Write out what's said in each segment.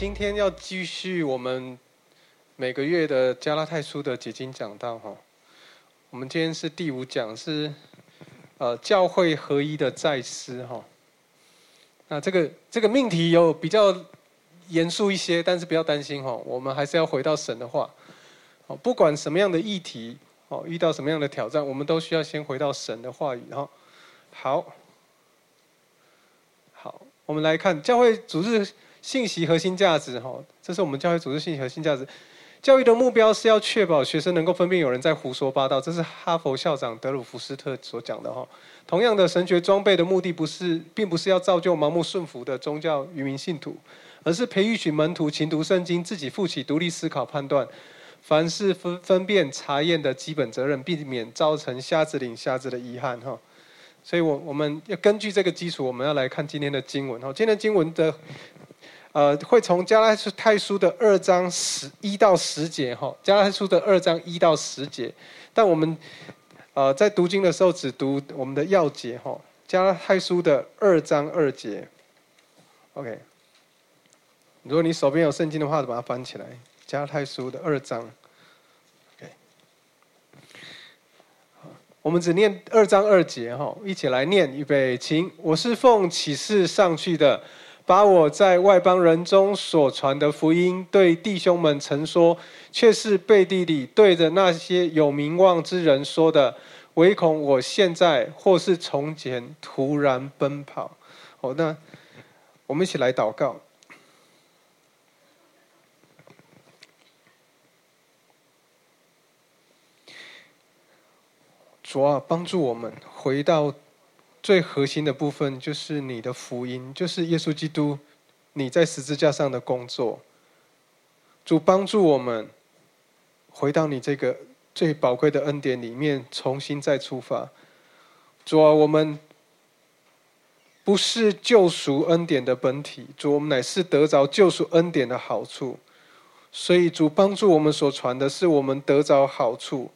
今天要继续我们每个月的加拉太书的解经讲道哈。我们今天是第五讲，是呃教会合一的再思哈。那这个这个命题有比较严肃一些，但是不要担心哈，我们还是要回到神的话。哦，不管什么样的议题，哦，遇到什么样的挑战，我们都需要先回到神的话语哈。好，好，我们来看教会组织信息核心价值哈，这是我们教育组织信息核心价值。教育的目标是要确保学生能够分辨有人在胡说八道，这是哈佛校长德鲁福斯特所讲的哈。同样的，神学装备的目的不是，并不是要造就盲目顺服的宗教愚民信徒，而是培育群门徒勤读圣经，自己负起独立思考判断，凡事分分辨查验的基本责任，避免造成瞎子领瞎子的遗憾哈。所以，我我们要根据这个基础，我们要来看今天的经文哈。今天经文的。呃，会从加拉太书的二章十一到十节哈，加拉太书的二章一到十节，但我们呃在读经的时候只读我们的要节哈，加拉太书的二章二节，OK。如果你手边有圣经的话，就把它翻起来，加拉太书的二章，OK。我们只念二章二节哈，一起来念，预备，请，我是奉启示上去的。把我在外邦人中所传的福音对弟兄们曾说，却是背地里对着那些有名望之人说的，唯恐我现在或是从前突然奔跑。好，那我们一起来祷告。主啊，帮助我们回到。最核心的部分就是你的福音，就是耶稣基督，你在十字架上的工作。主帮助我们回到你这个最宝贵的恩典里面，重新再出发。主啊，我们不是救赎恩典的本体，主，我们乃是得着救赎恩典的好处。所以，主帮助我们所传的是我们得着好处。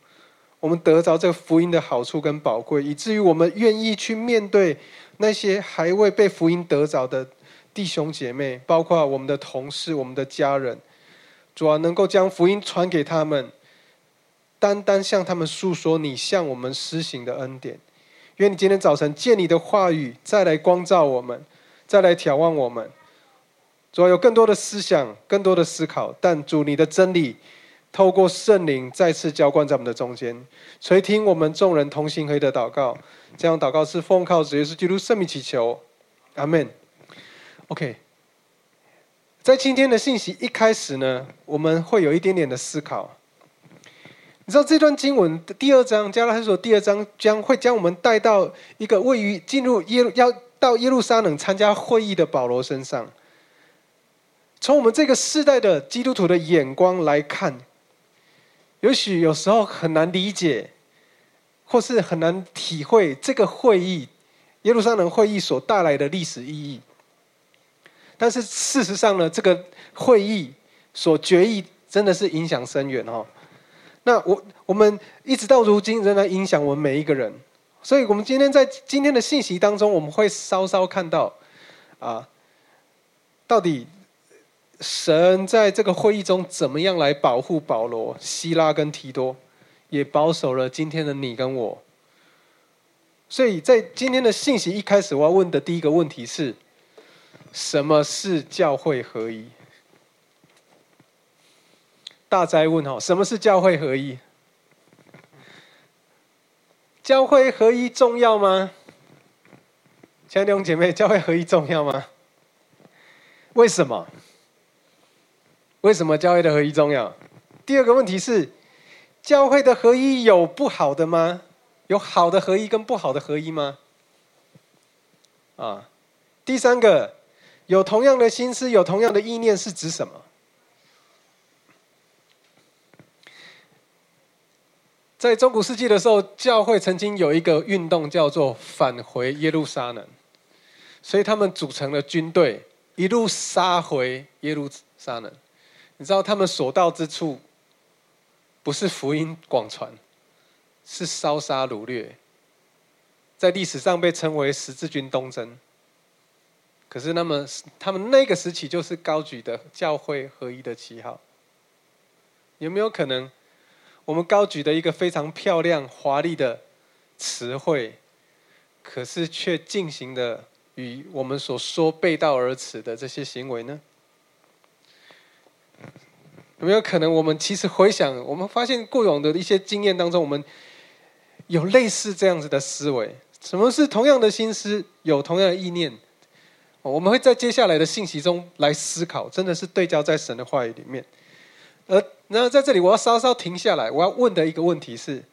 我们得着这个福音的好处跟宝贵，以至于我们愿意去面对那些还未被福音得着的弟兄姐妹，包括我们的同事、我们的家人，主要能够将福音传给他们，单单向他们诉说你向我们施行的恩典。愿你今天早晨借你的话语再来光照我们，再来眺望我们，主要有更多的思想、更多的思考，但主你的真理。透过圣灵再次浇灌在我们的中间，垂听我们众人同心合的祷告。这样祷告是奉靠主耶稣基督圣名祈求，阿门。OK，在今天的信息一开始呢，我们会有一点点的思考。你知道这段经文的第二章，加拉太书第二章将会将我们带到一个位于进入耶路要到耶路撒冷参加会议的保罗身上。从我们这个世代的基督徒的眼光来看。也许有时候很难理解，或是很难体会这个会议耶路撒冷会议所带来的历史意义。但是事实上呢，这个会议所决议真的是影响深远哦。那我我们一直到如今仍然影响我们每一个人。所以我们今天在今天的信息当中，我们会稍稍看到啊，到底。神在这个会议中怎么样来保护保罗、希拉跟提多，也保守了今天的你跟我。所以在今天的信息一开始，我要问的第一个问题是：什么是教会合一？大灾问哈，什么是教会合一？教会合一重要吗？亲爱的弟兄姐妹，教会合一重要吗？为什么？为什么教会的合一重要？第二个问题是，教会的合一有不好的吗？有好的合一跟不好的合一吗？啊，第三个，有同样的心思、有同样的意念是指什么？在中古世纪的时候，教会曾经有一个运动叫做返回耶路撒冷，所以他们组成了军队，一路杀回耶路撒冷。你知道他们所到之处，不是福音广传，是烧杀掳掠，在历史上被称为十字军东征。可是那么他们那个时期就是高举的教会合一的旗号。有没有可能，我们高举的一个非常漂亮华丽的词汇，可是却进行的与我们所说背道而驰的这些行为呢？有没有可能，我们其实回想，我们发现过往的一些经验当中，我们有类似这样子的思维？什么是同样的心思，有同样的意念？我们会在接下来的信息中来思考，真的是对焦在神的话语里面。而那在这里，我要稍稍停下来，我要问的一个问题是：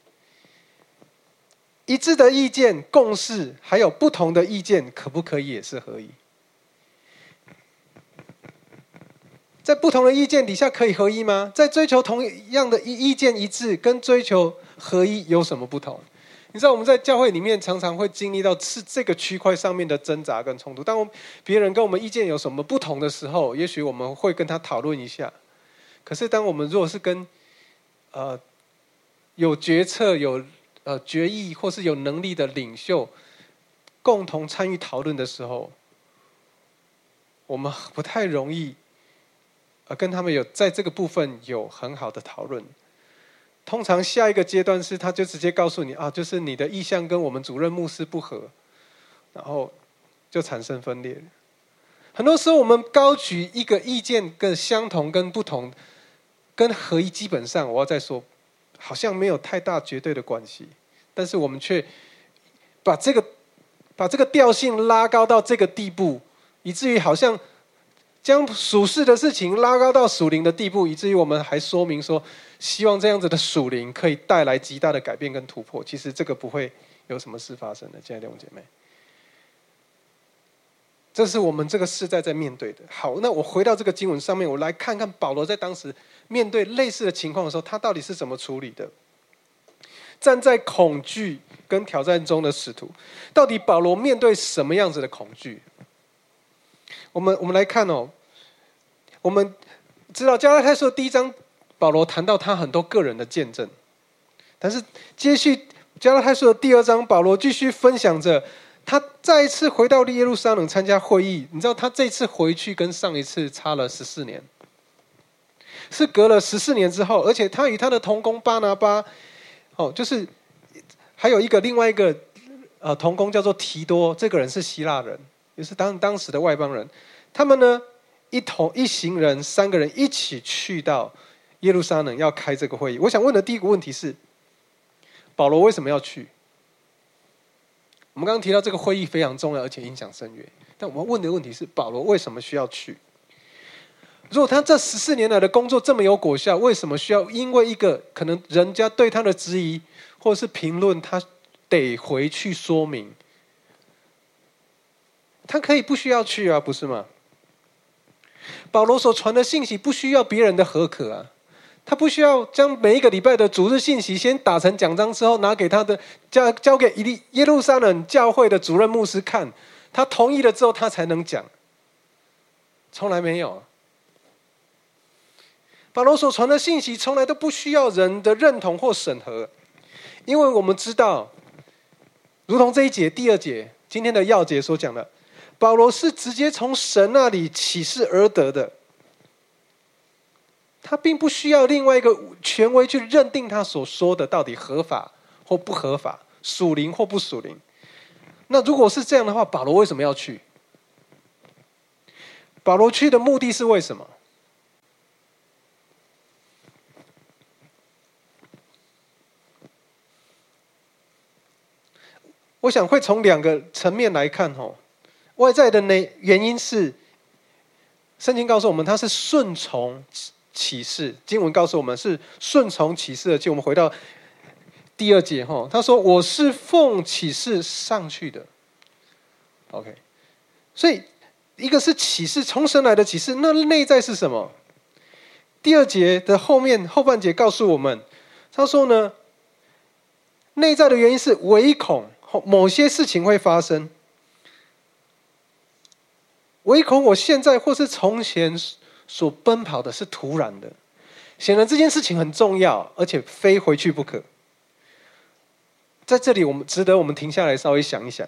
一致的意见、共识，还有不同的意见，可不可以也是合一？在不同的意见底下可以合一吗？在追求同样的意意见一致，跟追求合一有什么不同？你知道我们在教会里面常常会经历到是这个区块上面的挣扎跟冲突。当别人跟我们意见有什么不同的时候，也许我们会跟他讨论一下。可是当我们如果是跟呃有决策、有呃决议或是有能力的领袖共同参与讨论的时候，我们不太容易。呃，跟他们有在这个部分有很好的讨论。通常下一个阶段是，他就直接告诉你啊，就是你的意向跟我们主任牧师不合，然后就产生分裂。很多时候，我们高举一个意见跟相同跟不同，跟合一基本上，我要再说，好像没有太大绝对的关系。但是我们却把这个把这个调性拉高到这个地步，以至于好像。将属世的事情拉高到属灵的地步，以至于我们还说明说，希望这样子的属灵可以带来极大的改变跟突破。其实这个不会有什么事发生的，亲爱的弟兄姐妹。这是我们这个世代在面对的。好，那我回到这个经文上面，我来看看保罗在当时面对类似的情况的时候，他到底是怎么处理的。站在恐惧跟挑战中的使徒，到底保罗面对什么样子的恐惧？我们我们来看哦，我们知道加拉太书第一章，保罗谈到他很多个人的见证，但是接续加拉太书的第二章，保罗继续分享着他再一次回到耶路撒冷参加会议。你知道他这次回去跟上一次差了十四年，是隔了十四年之后，而且他与他的同工巴拿巴，哦，就是还有一个另外一个呃同工叫做提多，这个人是希腊人。也是当当时的外邦人，他们呢一同一行人三个人一起去到耶路撒冷要开这个会议。我想问的第一个问题是：保罗为什么要去？我们刚刚提到这个会议非常重要，而且影响深远。但我们问的问题是：保罗为什么需要去？如果他这十四年来的工作这么有果效，为什么需要因为一个可能人家对他的质疑或者是评论，他得回去说明？他可以不需要去啊，不是吗？保罗所传的信息不需要别人的合可啊，他不需要将每一个礼拜的主日信息先打成奖章之后拿给他的交交给一耶路撒冷教会的主任牧师看，他同意了之后他才能讲。从来没有，保罗所传的信息从来都不需要人的认同或审核，因为我们知道，如同这一节第二节今天的要节所讲的。保罗是直接从神那里启示而得的，他并不需要另外一个权威去认定他所说的到底合法或不合法，属灵或不属灵。那如果是这样的话，保罗为什么要去？保罗去的目的是为什么？我想会从两个层面来看，哦。外在的那原因是，圣经告诉我们他是顺从启示，经文告诉我们是顺从启示的。就我们回到第二节哈，他说我是奉启示上去的。OK，所以一个是启示从神来的启示，那内在是什么？第二节的后面后半节告诉我们，他说呢，内在的原因是唯恐某些事情会发生。唯恐我现在或是从前所奔跑的是突然的，显然这件事情很重要，而且非回去不可。在这里，我们值得我们停下来稍微想一想。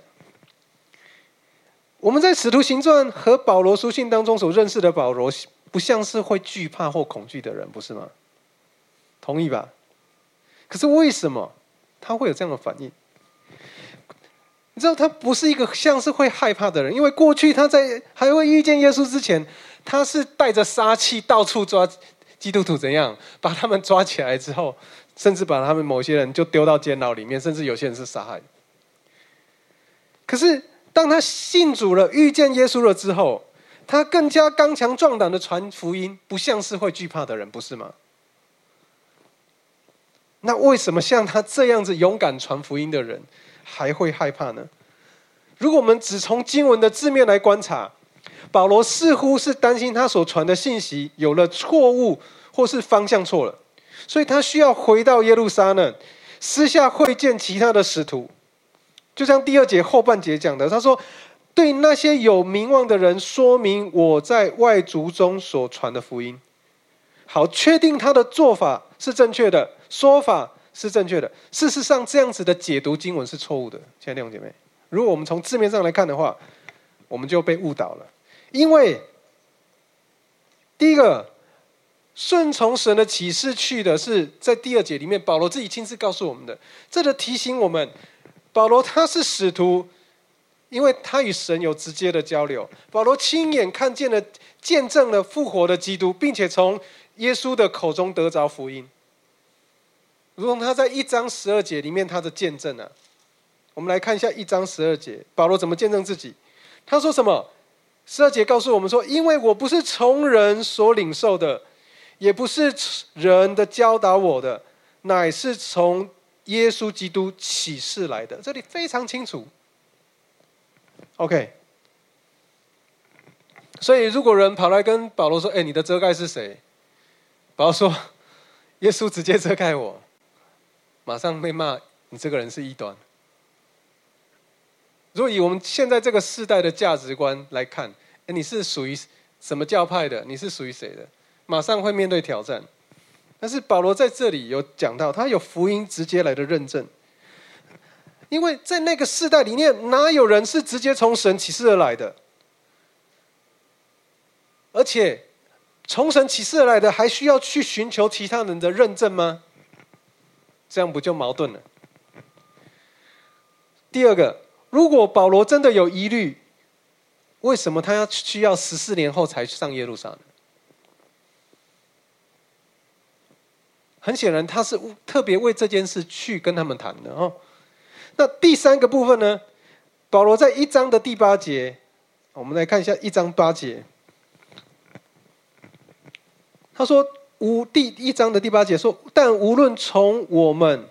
我们在使徒行传和保罗书信当中所认识的保罗，不像是会惧怕或恐惧的人，不是吗？同意吧？可是为什么他会有这样的反应？你知道，他不是一个像是会害怕的人，因为过去他在还会遇见耶稣之前，他是带着杀气到处抓基督徒，怎样把他们抓起来之后，甚至把他们某些人就丢到监牢里面，甚至有些人是杀害。可是。当他信主了、遇见耶稣了之后，他更加刚强壮胆的传福音，不像是会惧怕的人，不是吗？那为什么像他这样子勇敢传福音的人，还会害怕呢？如果我们只从经文的字面来观察，保罗似乎是担心他所传的信息有了错误，或是方向错了，所以他需要回到耶路撒冷，私下会见其他的使徒。就像第二节后半节讲的，他说：“对那些有名望的人说明我在外族中所传的福音，好确定他的做法是正确的，说法是正确的。事实上，这样子的解读经文是错误的。亲爱的弟兄姐妹，如果我们从字面上来看的话，我们就被误导了。因为第一个顺从神的启示去的是在第二节里面，保罗自己亲自告诉我们的，这个提醒我们。”保罗他是使徒，因为他与神有直接的交流。保罗亲眼看见了、见证了复活的基督，并且从耶稣的口中得着福音。如同他在一章十二节里面他的见证啊，我们来看一下一章十二节，保罗怎么见证自己？他说什么？十二节告诉我们说：“因为我不是从人所领受的，也不是人的教导我的，乃是从。”耶稣基督启示来的，这里非常清楚。OK，所以如果人跑来跟保罗说：“哎，你的遮盖是谁？”保罗说：“ 耶稣直接遮盖我。”马上被骂：“你这个人是异端。”如果以我们现在这个世代的价值观来看，哎，你是属于什么教派的？你是属于谁的？马上会面对挑战。但是保罗在这里有讲到，他有福音直接来的认证，因为在那个时代里面，哪有人是直接从神启示而来的？而且从神启示而来的，还需要去寻求其他人的认证吗？这样不就矛盾了？第二个，如果保罗真的有疑虑，为什么他要需要十四年后才上耶路撒冷？很显然，他是特别为这件事去跟他们谈的哦。那第三个部分呢？保罗在一章的第八节，我们来看一下一章八节。他说：“无第一章的第八节说，但无论从我们，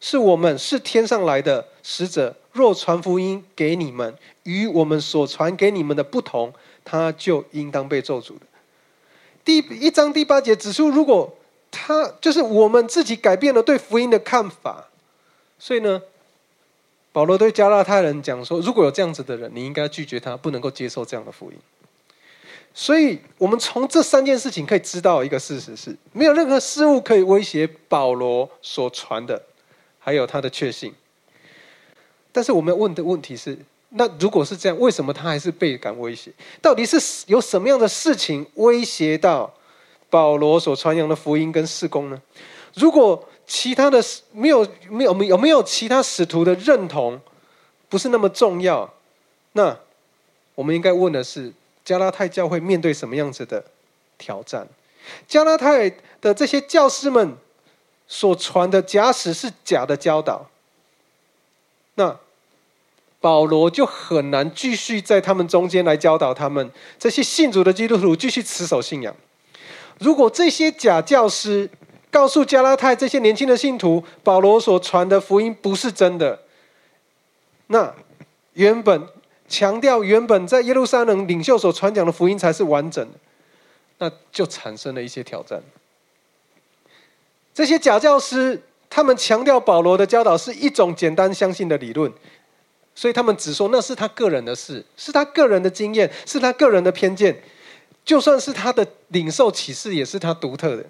是我们是天上来的使者，若传福音给你们，与我们所传给你们的不同，他就应当被咒诅的。”第一章第八节指出，如果他就是我们自己改变了对福音的看法，所以呢，保罗对加拉太人讲说：如果有这样子的人，你应该拒绝他，不能够接受这样的福音。所以我们从这三件事情可以知道一个事实是：没有任何事物可以威胁保罗所传的，还有他的确信。但是我们问的问题是：那如果是这样，为什么他还是倍感威胁？到底是有什么样的事情威胁到？保罗所传扬的福音跟事工呢？如果其他的没有没有没有没有其他使徒的认同不是那么重要，那我们应该问的是：加拉太教会面对什么样子的挑战？加拉太的这些教师们所传的假使是假的教导，那保罗就很难继续在他们中间来教导他们这些信主的基督徒继续持守信仰。如果这些假教师告诉加拉太这些年轻的信徒，保罗所传的福音不是真的，那原本强调原本在耶路撒冷领袖所传讲的福音才是完整的，那就产生了一些挑战。这些假教师他们强调保罗的教导是一种简单相信的理论，所以他们只说那是他个人的事，是他个人的经验，是他个人的偏见。就算是他的领受启示，也是他独特的。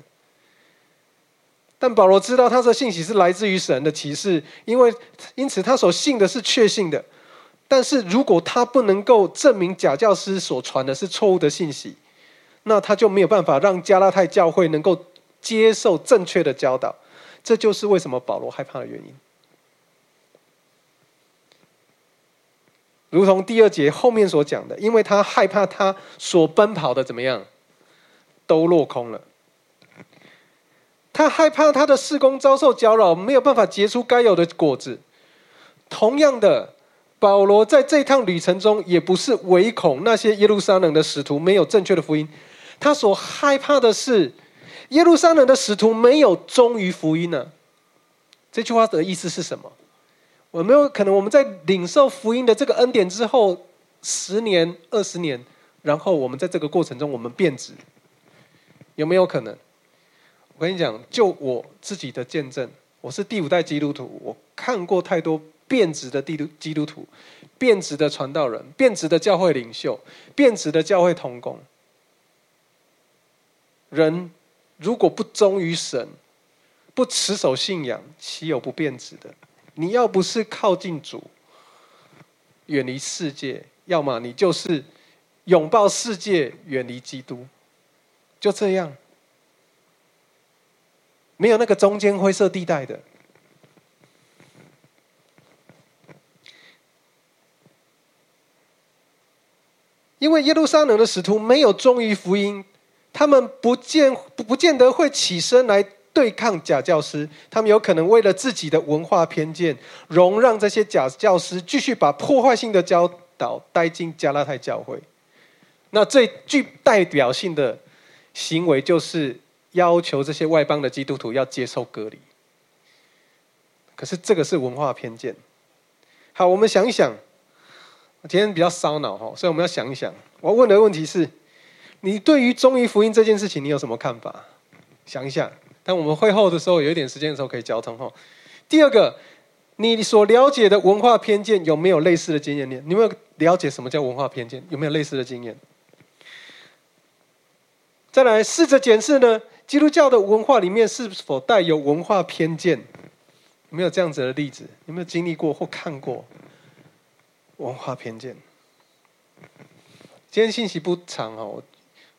但保罗知道他的信息是来自于神的启示，因为因此他所信的是确信的。但是如果他不能够证明假教师所传的是错误的信息，那他就没有办法让加拉太教会能够接受正确的教导。这就是为什么保罗害怕的原因。如同第二节后面所讲的，因为他害怕他所奔跑的怎么样，都落空了。他害怕他的事工遭受搅扰，没有办法结出该有的果子。同样的，保罗在这趟旅程中，也不是唯恐那些耶路撒冷的使徒没有正确的福音，他所害怕的是耶路撒冷的使徒没有忠于福音呢。这句话的意思是什么？有没有可能我们在领受福音的这个恩典之后，十年、二十年，然后我们在这个过程中我们变质？有没有可能？我跟你讲，就我自己的见证，我是第五代基督徒，我看过太多变质的基督基督徒，变质的传道人，变质的教会领袖，变质的教会同工。人如果不忠于神，不持守信仰，岂有不变质的？你要不是靠近主，远离世界；要么你就是拥抱世界，远离基督。就这样，没有那个中间灰色地带的。因为耶路撒冷的使徒没有忠于福音，他们不见不不见得会起身来。对抗假教师，他们有可能为了自己的文化偏见，容让这些假教师继续把破坏性的教导带进加拉太教会。那最具代表性的行为，就是要求这些外邦的基督徒要接受隔离。可是这个是文化偏见。好，我们想一想，今天比较烧脑哈，所以我们要想一想。我问的问题是：你对于忠于福音这件事情，你有什么看法？想一想。但我们会后的时候有一点时间的时候可以交通哈。第二个，你所了解的文化偏见有没有类似的经验你有没有了解什么叫文化偏见？有没有类似的经验？再来试着检视呢，基督教的文化里面是否带有文化偏见？有没有这样子的例子？有没有经历过或看过文化偏见？今天信息不长哦，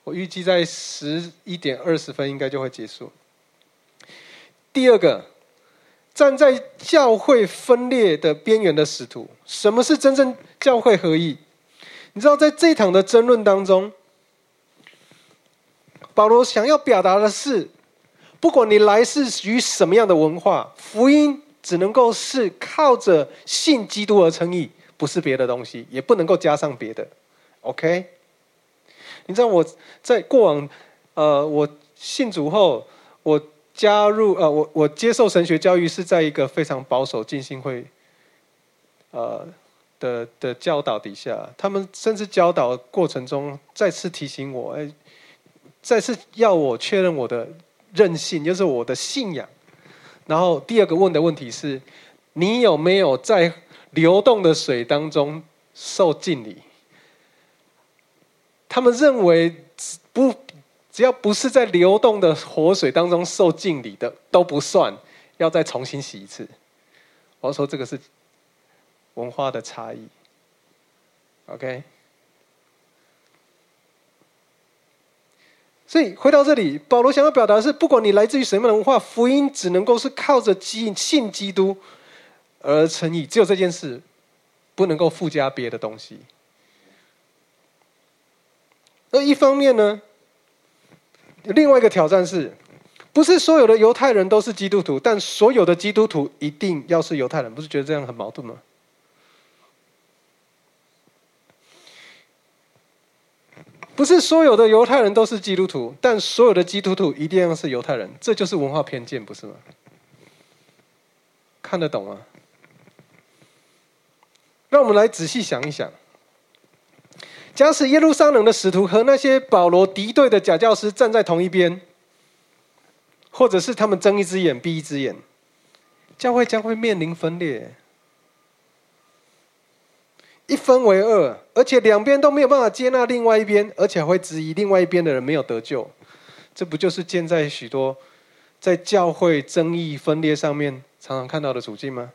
我预计在十一点二十分应该就会结束。第二个，站在教会分裂的边缘的使徒，什么是真正教会合一？你知道，在这一场的争论当中，保罗想要表达的是：不管你来自于什么样的文化，福音只能够是靠着信基督而成义，不是别的东西，也不能够加上别的。OK？你知道我在过往，呃，我信主后，我。加入呃，我我接受神学教育是在一个非常保守浸信会，呃的的教导底下，他们甚至教导过程中再次提醒我，哎，再次要我确认我的任性，就是我的信仰。然后第二个问的问题是，你有没有在流动的水当中受敬礼？他们认为不。只要不是在流动的活水当中受敬礼的都不算，要再重新洗一次。我要说这个是文化的差异。OK，所以回到这里，保罗想要表达的是：不管你来自于什么样的文化，福音只能够是靠着基信基督而成义，只有这件事，不能够附加别的东西。而一方面呢？另外一个挑战是，不是所有的犹太人都是基督徒，但所有的基督徒一定要是犹太人，不是觉得这样很矛盾吗？不是所有的犹太人都是基督徒，但所有的基督徒一定要是犹太人，这就是文化偏见，不是吗？看得懂吗？让我们来仔细想一想。假使耶路撒冷的使徒和那些保罗敌对的假教师站在同一边，或者是他们睁一只眼闭一只眼，教会将会面临分裂，一分为二，而且两边都没有办法接纳另外一边，而且会质疑另外一边的人没有得救。这不就是建在许多在教会争议分裂上面常常看到的处境吗？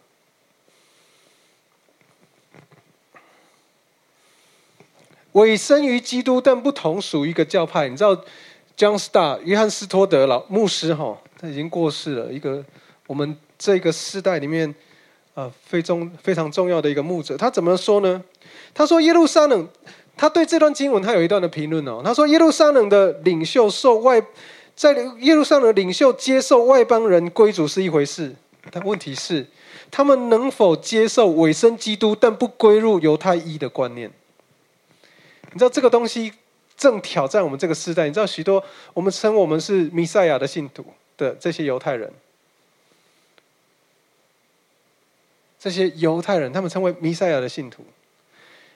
委身于基督，但不同属于一个教派。你知道，John Star 约翰斯托德老牧师哈，他已经过世了。一个我们这个时代里面，呃，非重非常重要的一个牧者。他怎么说呢？他说耶路撒冷，他对这段经文他有一段的评论哦。他说耶路撒冷的领袖受外，在耶路撒冷领袖接受外邦人归主是一回事，但问题是。他们能否接受委身基督但不归入犹太一的观念？你知道这个东西正挑战我们这个时代。你知道许多我们称我们是弥赛亚的信徒的这些犹太人，这些犹太人他们称为弥赛亚的信徒，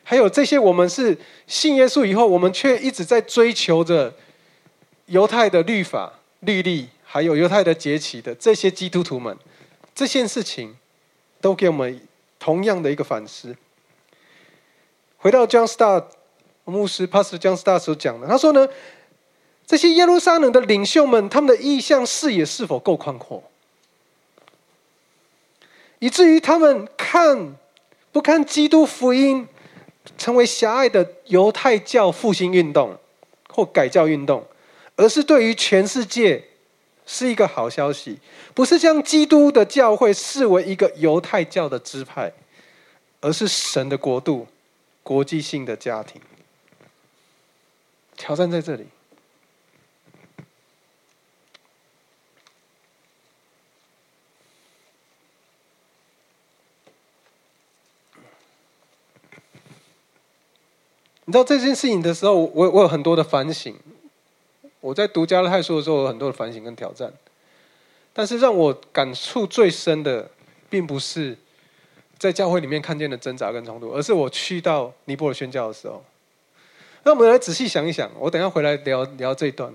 还有这些我们是信耶稣以后，我们却一直在追求着犹太的律法、律例，还有犹太的节期的这些基督徒们，这件事情。都给我们同样的一个反思。回到 John Star 牧师 Pastor John Star 所讲的，他说呢，这些耶路撒冷的领袖们，他们的意向视野是否够宽阔，以至于他们看不看基督福音成为狭隘的犹太教复兴运动或改教运动，而是对于全世界。是一个好消息，不是将基督的教会视为一个犹太教的支派，而是神的国度、国际性的家庭。挑战在这里。你知道这件事情的时候，我我有很多的反省。我在读加勒泰书的时候，有很多的反省跟挑战，但是让我感触最深的，并不是在教会里面看见的挣扎跟冲突，而是我去到尼泊尔宣教的时候。那我们来仔细想一想，我等下回来聊聊这一段。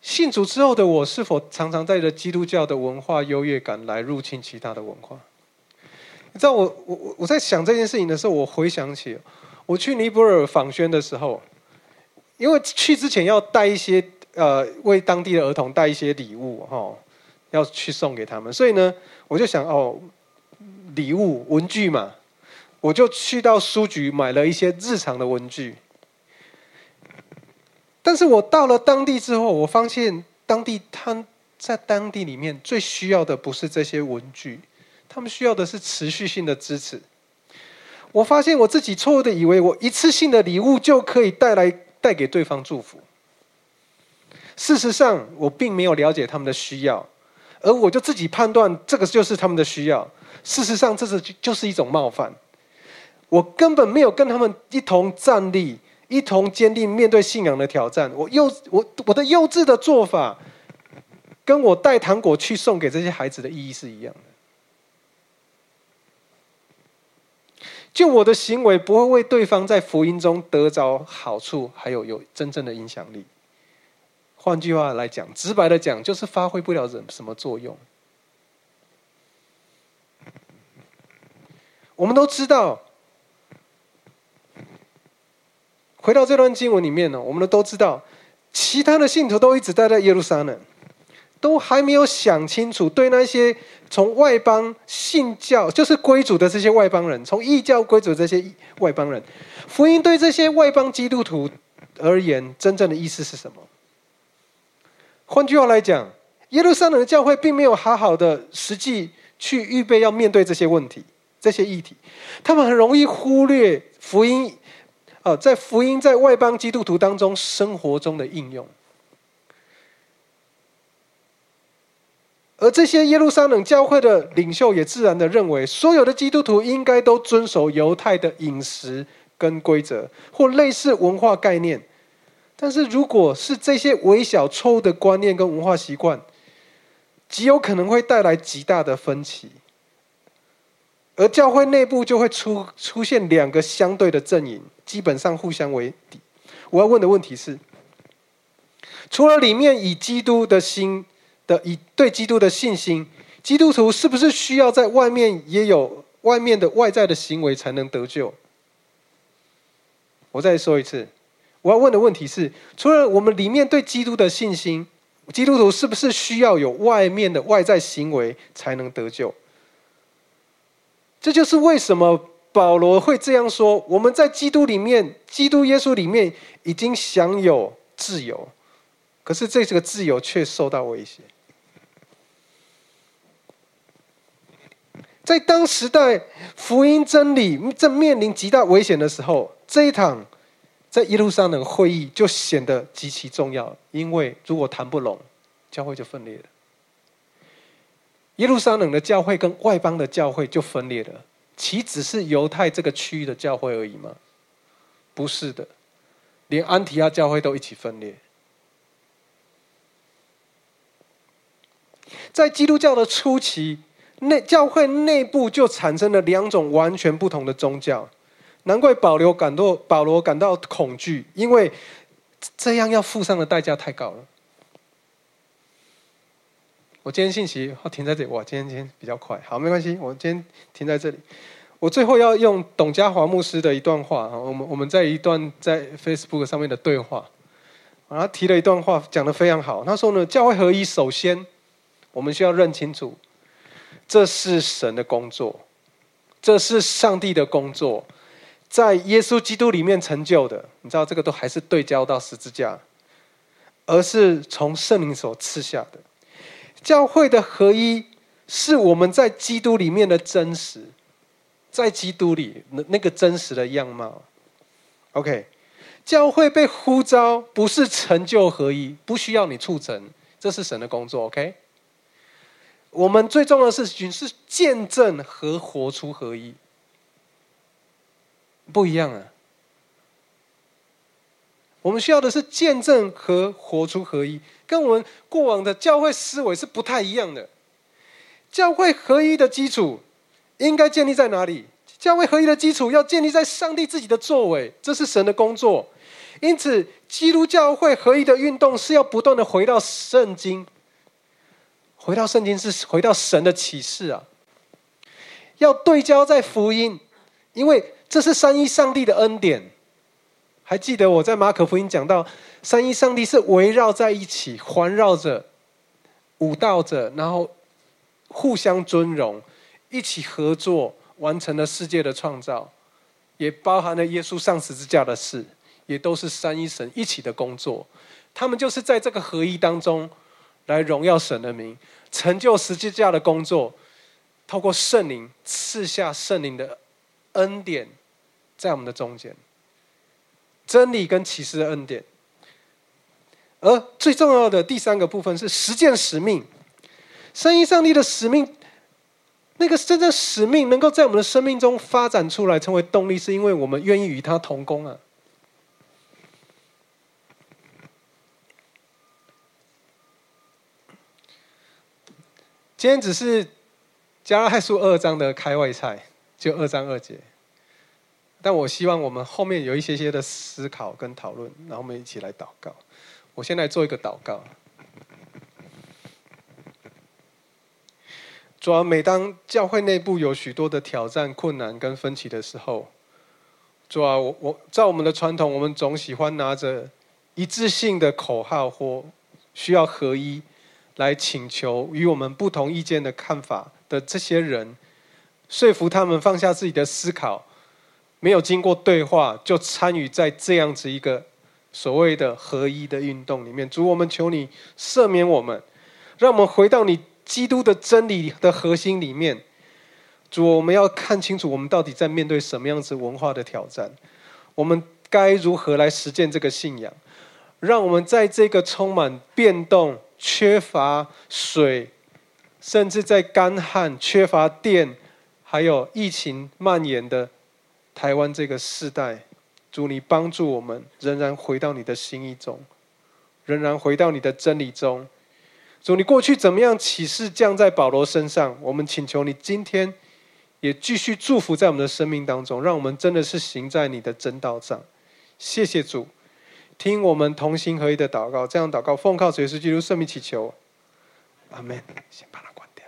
信主之后的我，是否常常带着基督教的文化优越感来入侵其他的文化？你知道，我我我我在想这件事情的时候，我回想起我去尼泊尔访宣的时候。因为去之前要带一些呃，为当地的儿童带一些礼物哈，要去送给他们，所以呢，我就想哦，礼物文具嘛，我就去到书局买了一些日常的文具。但是我到了当地之后，我发现当地他在当地里面最需要的不是这些文具，他们需要的是持续性的支持。我发现我自己错误的以为我一次性的礼物就可以带来。带给对方祝福。事实上，我并没有了解他们的需要，而我就自己判断这个就是他们的需要。事实上，这是就是一种冒犯。我根本没有跟他们一同站立，一同坚定面对信仰的挑战。我幼我我的幼稚的做法，跟我带糖果去送给这些孩子的意义是一样的。就我的行为不会为对方在福音中得着好处，还有有真正的影响力。换句话来讲，直白的讲，就是发挥不了什什么作用。我们都知道，回到这段经文里面呢，我们都知道，其他的信徒都一直待在耶路撒冷。都还没有想清楚，对那些从外邦信教，就是归主的这些外邦人，从异教归主这些外邦人，福音对这些外邦基督徒而言，真正的意思是什么？换句话来讲，耶路撒冷的教会并没有好好的实际去预备要面对这些问题、这些议题，他们很容易忽略福音，在福音在外邦基督徒当中生活中的应用。而这些耶路撒冷教会的领袖也自然的认为，所有的基督徒应该都遵守犹太的饮食跟规则，或类似文化概念。但是，如果是这些微小错误的观念跟文化习惯，极有可能会带来极大的分歧，而教会内部就会出出现两个相对的阵营，基本上互相为敌。我要问的问题是：除了里面以基督的心。的以对基督的信心，基督徒是不是需要在外面也有外面的外在的行为才能得救？我再说一次，我要问的问题是：除了我们里面对基督的信心，基督徒是不是需要有外面的外在行为才能得救？这就是为什么保罗会这样说：我们在基督里面，基督耶稣里面已经享有自由，可是这个自由却受到威胁。在当时代福音真理正面临极大危险的时候，这一场在耶路撒冷会议就显得极其重要，因为如果谈不拢，教会就分裂了。耶路撒冷的教会跟外邦的教会就分裂了，岂只是犹太这个区域的教会而已吗？不是的，连安提亚教会都一起分裂。在基督教的初期，内教会内部就产生了两种完全不同的宗教，难怪保罗感到保罗感到恐惧，因为这样要付上的代价太高了。我今天信息要停在这里，哇，今天今天比较快，好，没关系，我今天停在这里。我最后要用董家华牧师的一段话啊，我们我们在一段在 Facebook 上面的对话，他提了一段话，讲的非常好。他说呢，教会合一，首先我们需要认清楚，这是神的工作，这是上帝的工作，在耶稣基督里面成就的。你知道这个都还是对焦到十字架，而是从圣灵所赐下的。教会的合一，是我们在基督里面的真实，在基督里那那个真实的样貌。OK，教会被呼召不是成就合一，不需要你促成，这是神的工作。OK，我们最重要的事情是见证和活出合一，不一样啊。我们需要的是见证和活出合一。跟我们过往的教会思维是不太一样的。教会合一的基础应该建立在哪里？教会合一的基础要建立在上帝自己的作为，这是神的工作。因此，基督教会合一的运动是要不断的回到圣经，回到圣经是回到神的启示啊。要对焦在福音，因为这是三一上帝的恩典。还记得我在马可福音讲到。三一上帝是围绕在一起，环绕着、舞蹈着，然后互相尊荣，一起合作完成了世界的创造，也包含了耶稣上十字架的事，也都是三一神一起的工作。他们就是在这个合一当中，来荣耀神的名，成就十字架的工作，透过圣灵赐下圣灵的恩典，在我们的中间，真理跟启示的恩典。而最重要的第三个部分是实践使命，生意上帝的使命，那个真正使命能够在我们的生命中发展出来，成为动力，是因为我们愿意与他同工啊。今天只是加拉太书二章的开胃菜，就二章二节，但我希望我们后面有一些些的思考跟讨论，然后我们一起来祷告。我先来做一个祷告。主要每当教会内部有许多的挑战、困难跟分歧的时候，主要我我在我们的传统，我们总喜欢拿着一致性的口号或需要合一，来请求与我们不同意见的看法的这些人，说服他们放下自己的思考，没有经过对话就参与在这样子一个。所谓的合一的运动里面，主，我们求你赦免我们，让我们回到你基督的真理的核心里面。主，我们要看清楚，我们到底在面对什么样子文化的挑战，我们该如何来实践这个信仰？让我们在这个充满变动、缺乏水，甚至在干旱、缺乏电，还有疫情蔓延的台湾这个世代。主，你帮助我们仍然回到你的心意中，仍然回到你的真理中。主，你过去怎么样启示降在保罗身上？我们请求你今天也继续祝福在我们的生命当中，让我们真的是行在你的真道上。谢谢主，听我们同心合一的祷告，这样祷告奉靠主耶稣基督圣名祈求，阿门。先把关掉。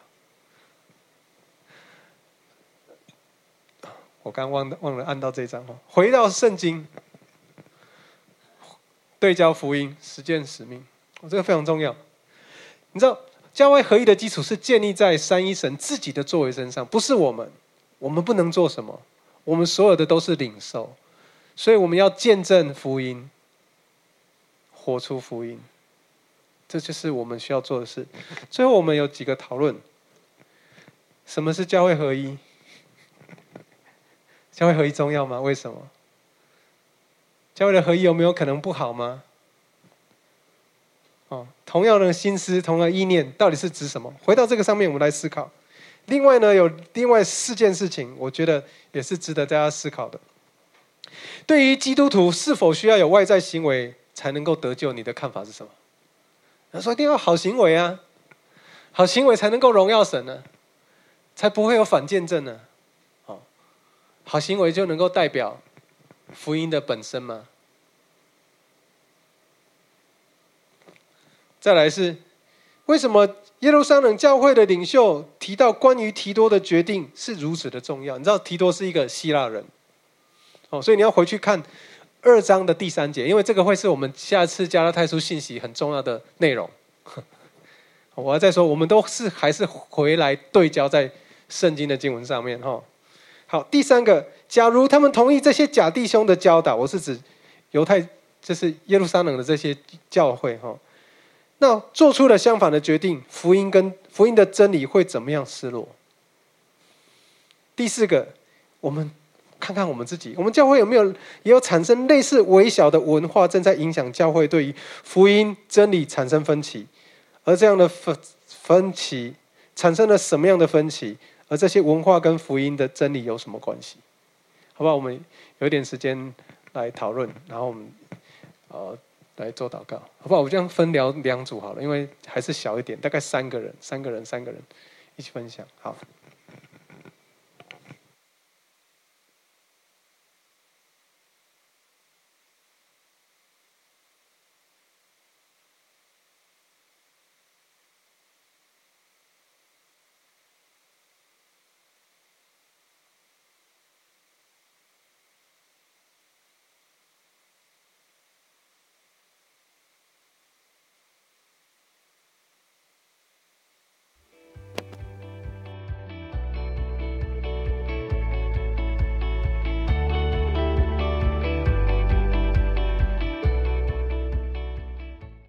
我刚忘忘了按到这张哦。回到圣经，对焦福音，实践使命，这个非常重要。你知道，教会合一的基础是建立在三一神自己的作为身上，不是我们，我们不能做什么，我们所有的都是领受，所以我们要见证福音，活出福音，这就是我们需要做的事。最后，我们有几个讨论：什么是教会合一？教会合一重要吗？为什么？教会的合一有没有可能不好吗？哦，同样的心思，同样的意念，到底是指什么？回到这个上面，我们来思考。另外呢，有另外四件事情，我觉得也是值得大家思考的。对于基督徒是否需要有外在行为才能够得救，你的看法是什么？他说一定要好行为啊，好行为才能够荣耀神呢，才不会有反见证呢。好行为就能够代表福音的本身吗？再来是为什么？耶路撒冷教会的领袖提到关于提多的决定是如此的重要。你知道提多是一个希腊人，哦，所以你要回去看二章的第三节，因为这个会是我们下次加拉太书信息很重要的内容。我要再说，我们都是还是回来对焦在圣经的经文上面哈。好，第三个，假如他们同意这些假弟兄的教导，我是指犹太，就是耶路撒冷的这些教会哈。那做出了相反的决定，福音跟福音的真理会怎么样失落？第四个，我们看看我们自己，我们教会有没有也有产生类似微小的文化，正在影响教会对于福音真理产生分歧？而这样的分分歧产生了什么样的分歧？而这些文化跟福音的真理有什么关系？好不好？我们有一点时间来讨论，然后我们呃。来做祷告，好不好？我这样分聊两组好了，因为还是小一点，大概三个人，三个人，三个人一起分享，好。